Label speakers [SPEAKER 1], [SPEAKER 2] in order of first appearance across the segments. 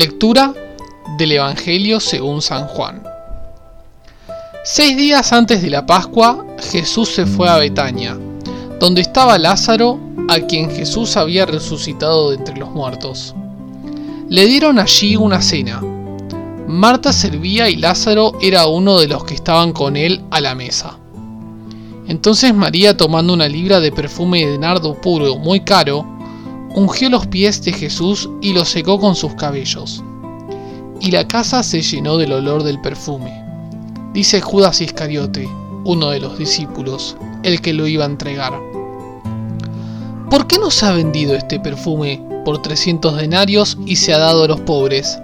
[SPEAKER 1] Lectura del Evangelio según San Juan. Seis días antes de la Pascua, Jesús se fue a Betania, donde estaba Lázaro, a quien Jesús había resucitado de entre los muertos. Le dieron allí una cena. Marta servía y Lázaro era uno de los que estaban con él a la mesa. Entonces María, tomando una libra de perfume de nardo puro muy caro, ungió los pies de Jesús y los secó con sus cabellos. Y la casa se llenó del olor del perfume. Dice Judas Iscariote, uno de los discípulos, el que lo iba a entregar. ¿Por qué no se ha vendido este perfume por 300 denarios y se ha dado a los pobres?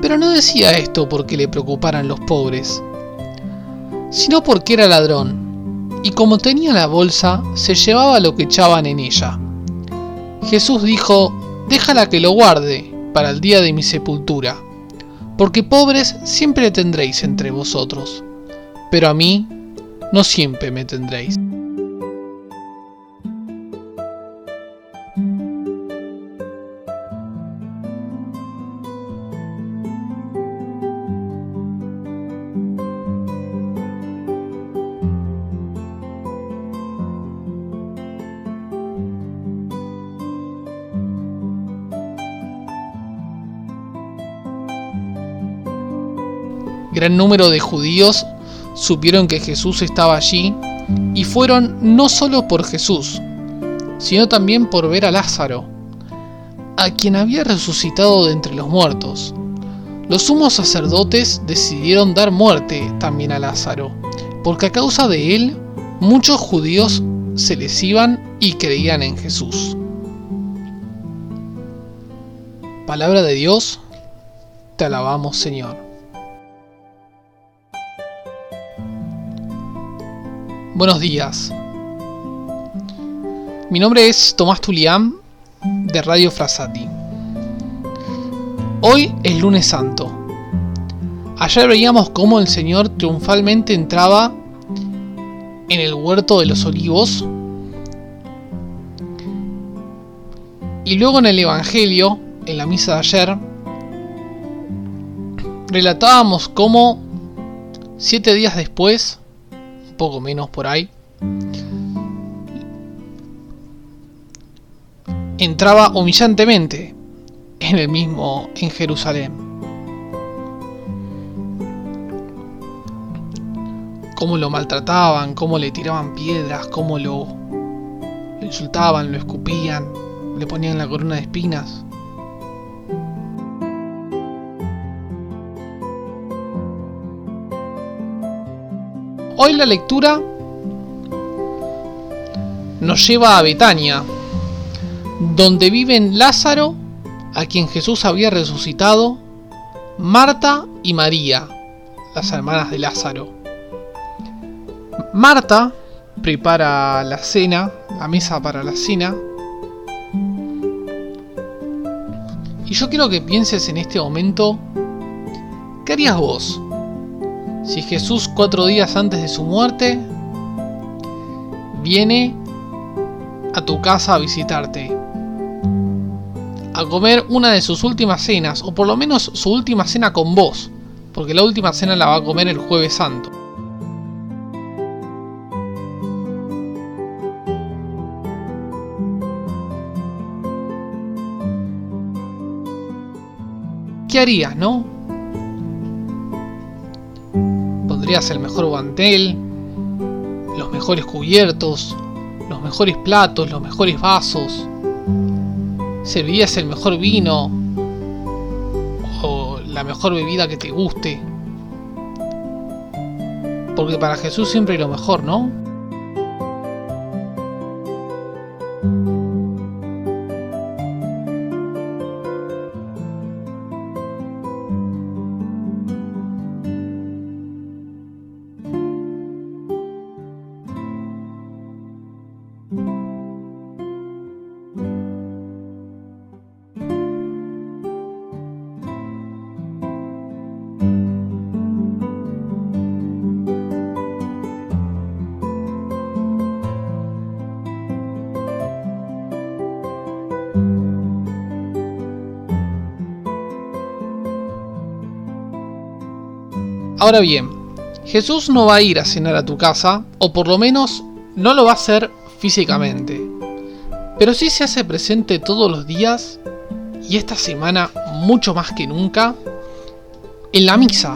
[SPEAKER 1] Pero no decía esto porque le preocuparan los pobres, sino porque era ladrón, y como tenía la bolsa, se llevaba lo que echaban en ella. Jesús dijo, déjala que lo guarde para el día de mi sepultura, porque pobres siempre tendréis entre vosotros, pero a mí no siempre me tendréis. Gran número de judíos supieron que Jesús estaba allí y fueron no solo por Jesús, sino también por ver a Lázaro, a quien había resucitado de entre los muertos. Los sumos sacerdotes decidieron dar muerte también a Lázaro, porque a causa de él muchos judíos se les iban y creían en Jesús. Palabra de Dios, te alabamos Señor. Buenos días. Mi nombre es Tomás Tulián de Radio Frasati. Hoy es lunes santo. Ayer veíamos cómo el Señor triunfalmente entraba en el huerto de los olivos. Y luego en el Evangelio, en la misa de ayer, relatábamos cómo siete días después poco menos por ahí. Entraba humillantemente en el mismo en Jerusalén. Cómo lo maltrataban, cómo le tiraban piedras, cómo lo, lo insultaban, lo escupían, le ponían la corona de espinas. Hoy la lectura nos lleva a Betania, donde viven Lázaro, a quien Jesús había resucitado, Marta y María, las hermanas de Lázaro. Marta prepara la cena, la mesa para la cena. Y yo quiero que pienses en este momento, ¿qué harías vos? Si Jesús cuatro días antes de su muerte viene a tu casa a visitarte, a comer una de sus últimas cenas, o por lo menos su última cena con vos, porque la última cena la va a comer el jueves santo. ¿Qué harías, no? El mejor guantel, los mejores cubiertos, los mejores platos, los mejores vasos, servirías el mejor vino o la mejor bebida que te guste. Porque para Jesús siempre lo mejor, ¿no? Ahora bien, Jesús no va a ir a cenar a tu casa, o por lo menos no lo va a hacer físicamente, pero sí se hace presente todos los días y esta semana mucho más que nunca en la misa,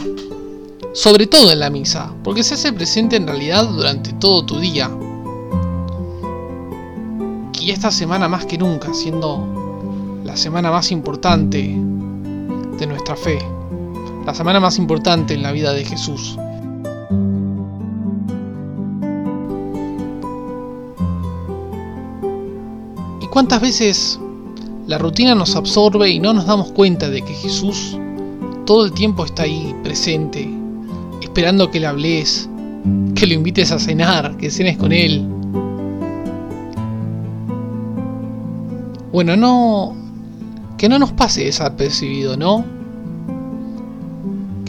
[SPEAKER 1] sobre todo en la misa, porque se hace presente en realidad durante todo tu día. Y esta semana más que nunca, siendo la semana más importante de nuestra fe, la semana más importante en la vida de Jesús. ¿Y cuántas veces la rutina nos absorbe y no nos damos cuenta de que Jesús todo el tiempo está ahí presente, esperando que le hables, que lo invites a cenar, que cenes con él. Bueno, no. Que no nos pase desapercibido, ¿no?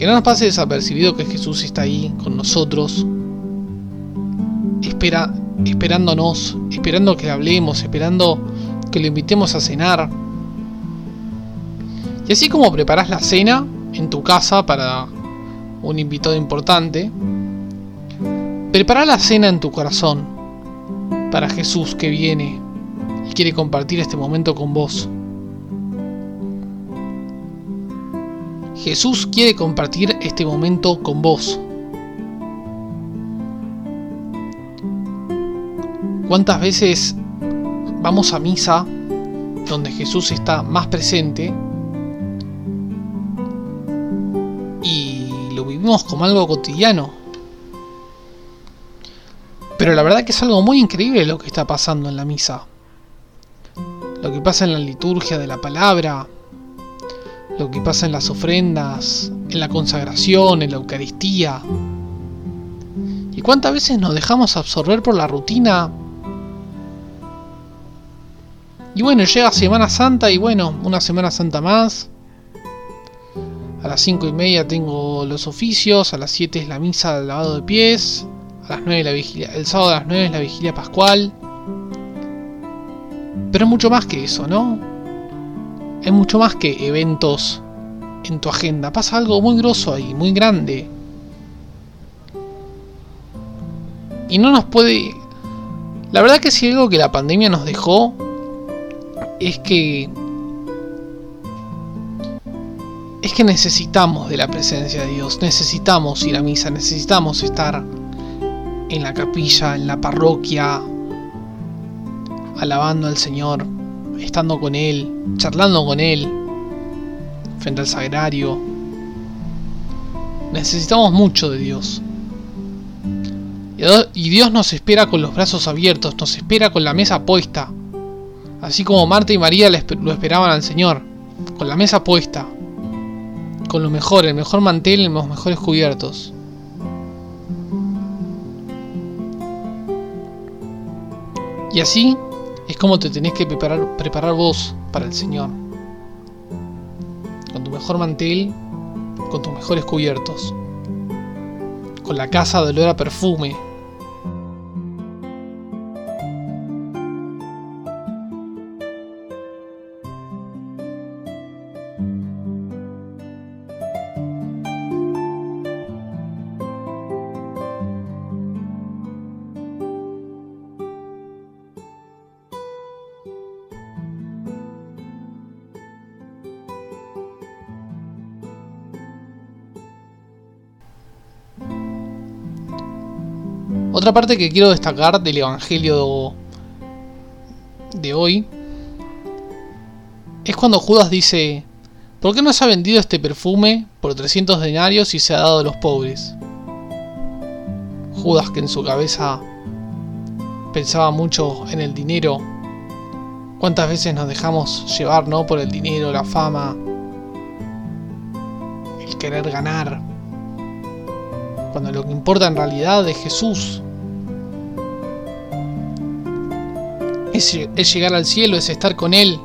[SPEAKER 1] Que no nos pase desapercibido que Jesús está ahí con nosotros, espera, esperándonos, esperando que le hablemos, esperando que lo invitemos a cenar. Y así como preparas la cena en tu casa para un invitado importante, prepara la cena en tu corazón para Jesús que viene y quiere compartir este momento con vos. Jesús quiere compartir este momento con vos. ¿Cuántas veces vamos a misa donde Jesús está más presente y lo vivimos como algo cotidiano? Pero la verdad que es algo muy increíble lo que está pasando en la misa. Lo que pasa en la liturgia de la palabra, lo que pasa en las ofrendas, en la consagración, en la Eucaristía. ¿Y cuántas veces nos dejamos absorber por la rutina? Y bueno, llega Semana Santa y bueno, una Semana Santa más. A las 5 y media tengo los oficios, a las 7 es la misa del lavado de pies, a las 9 la vigilia, el sábado a las 9 es la vigilia pascual. Pero es mucho más que eso, ¿no? Es mucho más que eventos en tu agenda. Pasa algo muy grosso ahí, muy grande. Y no nos puede... La verdad que si algo que la pandemia nos dejó es que... Es que necesitamos de la presencia de Dios, necesitamos ir a misa, necesitamos estar en la capilla, en la parroquia, alabando al Señor, estando con Él, charlando con Él, frente al sagrario. Necesitamos mucho de Dios. Y Dios nos espera con los brazos abiertos, nos espera con la mesa puesta. Así como Marta y María lo esperaban al Señor, con la mesa puesta. Con lo mejor, el mejor mantel los mejores cubiertos. Y así es como te tenés que preparar, preparar vos para el Señor. Con tu mejor mantel, con tus mejores cubiertos. Con la casa de olor a perfume, Otra parte que quiero destacar del Evangelio de hoy es cuando Judas dice, ¿por qué no se ha vendido este perfume por 300 denarios y se ha dado a los pobres? Judas que en su cabeza pensaba mucho en el dinero. ¿Cuántas veces nos dejamos llevar ¿no? por el dinero, la fama, el querer ganar? Cuando lo que importa en realidad es Jesús, es, llegar al cielo, es estar con Él,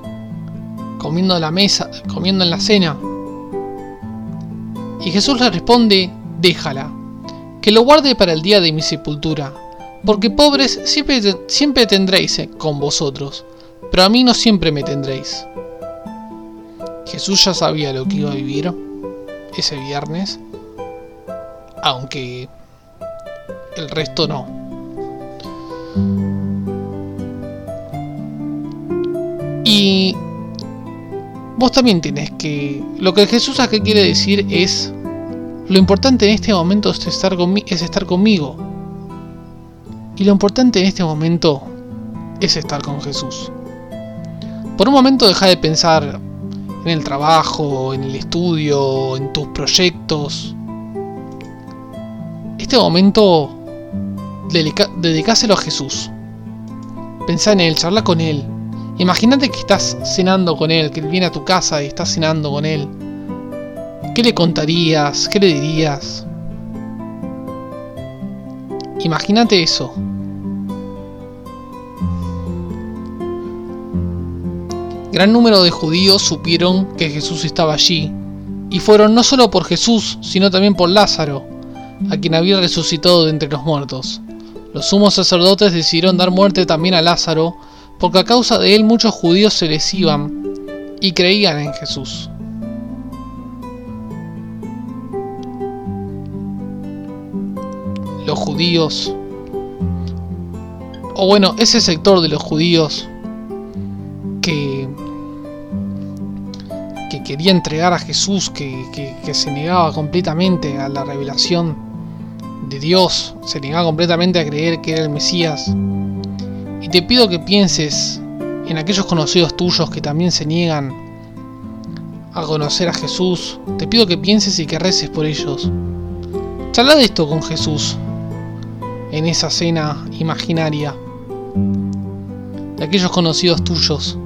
[SPEAKER 1] comiendo en la mesa, comiendo en la cena. Y Jesús le responde, déjala, que lo guarde para el día de mi sepultura, porque pobres siempre, siempre tendréis eh, con vosotros, pero a mí no siempre me tendréis. Jesús ya sabía lo que iba a vivir ese viernes, aunque el resto no. Y vos también tienes que... Lo que Jesús acá quiere decir es, lo importante en este momento es estar, es estar conmigo. Y lo importante en este momento es estar con Jesús. Por un momento deja de pensar en el trabajo, en el estudio, en tus proyectos. Este momento dedicáselo a Jesús. Pensá en él, charla con él. Imagínate que estás cenando con él, que él viene a tu casa y estás cenando con él. ¿Qué le contarías? ¿Qué le dirías? Imagínate eso. Gran número de judíos supieron que Jesús estaba allí, y fueron no solo por Jesús, sino también por Lázaro, a quien había resucitado de entre los muertos. Los sumos sacerdotes decidieron dar muerte también a Lázaro, porque a causa de él muchos judíos se les iban y creían en Jesús. Los judíos, o bueno, ese sector de los judíos que que quería entregar a Jesús, que, se negaba completamente a la revelación de Dios, se negaba completamente a creer que era el Mesías. Te pido que pienses en aquellos conocidos tuyos que también se niegan a conocer a Jesús. Te pido que pienses y que reces por ellos. Charla de esto con Jesús en esa cena imaginaria de aquellos conocidos tuyos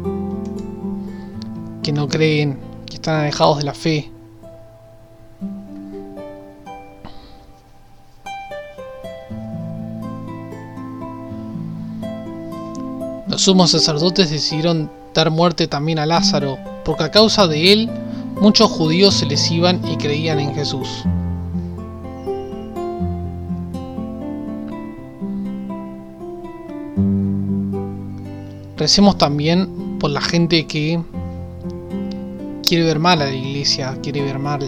[SPEAKER 1] que no creen están alejados de la fe. Sumos sacerdotes decidieron dar muerte también a Lázaro, porque a causa de él muchos judíos se les iban y creían en Jesús. Recemos también por la gente que quiere ver mal a la iglesia, quiere ver mal.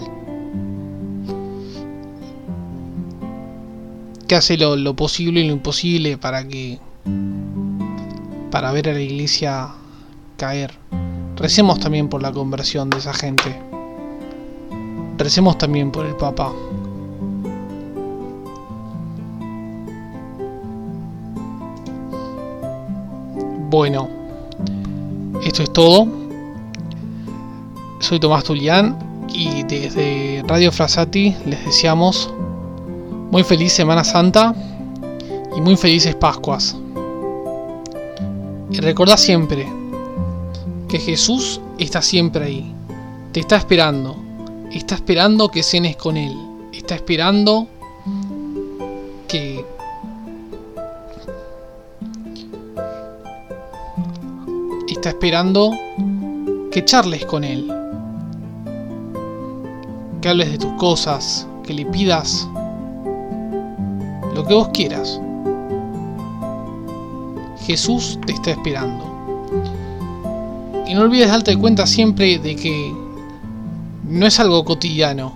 [SPEAKER 1] Que hace lo, posible y lo imposible para que. Para ver a la iglesia caer. Recemos también por la conversión de esa gente. Recemos también por el Papa. Bueno, esto es todo soy Tomás Tulián y desde Radio Frasati les deseamos muy feliz Semana Santa y muy felices Pascuas. Recordá siempre que Jesús está siempre ahí, te está esperando, está esperando que cenes con Él, está esperando que está esperando que charles con Él que hables de tus cosas, que le pidas lo que vos quieras. Jesús te está esperando. Y no olvides darte cuenta siempre de que no es algo cotidiano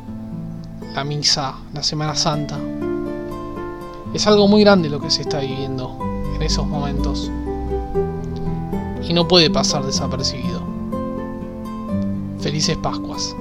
[SPEAKER 1] la misa, la Semana Santa. Es algo muy grande lo que se está viviendo en esos momentos. Y no puede pasar desapercibido. Felices Pascuas.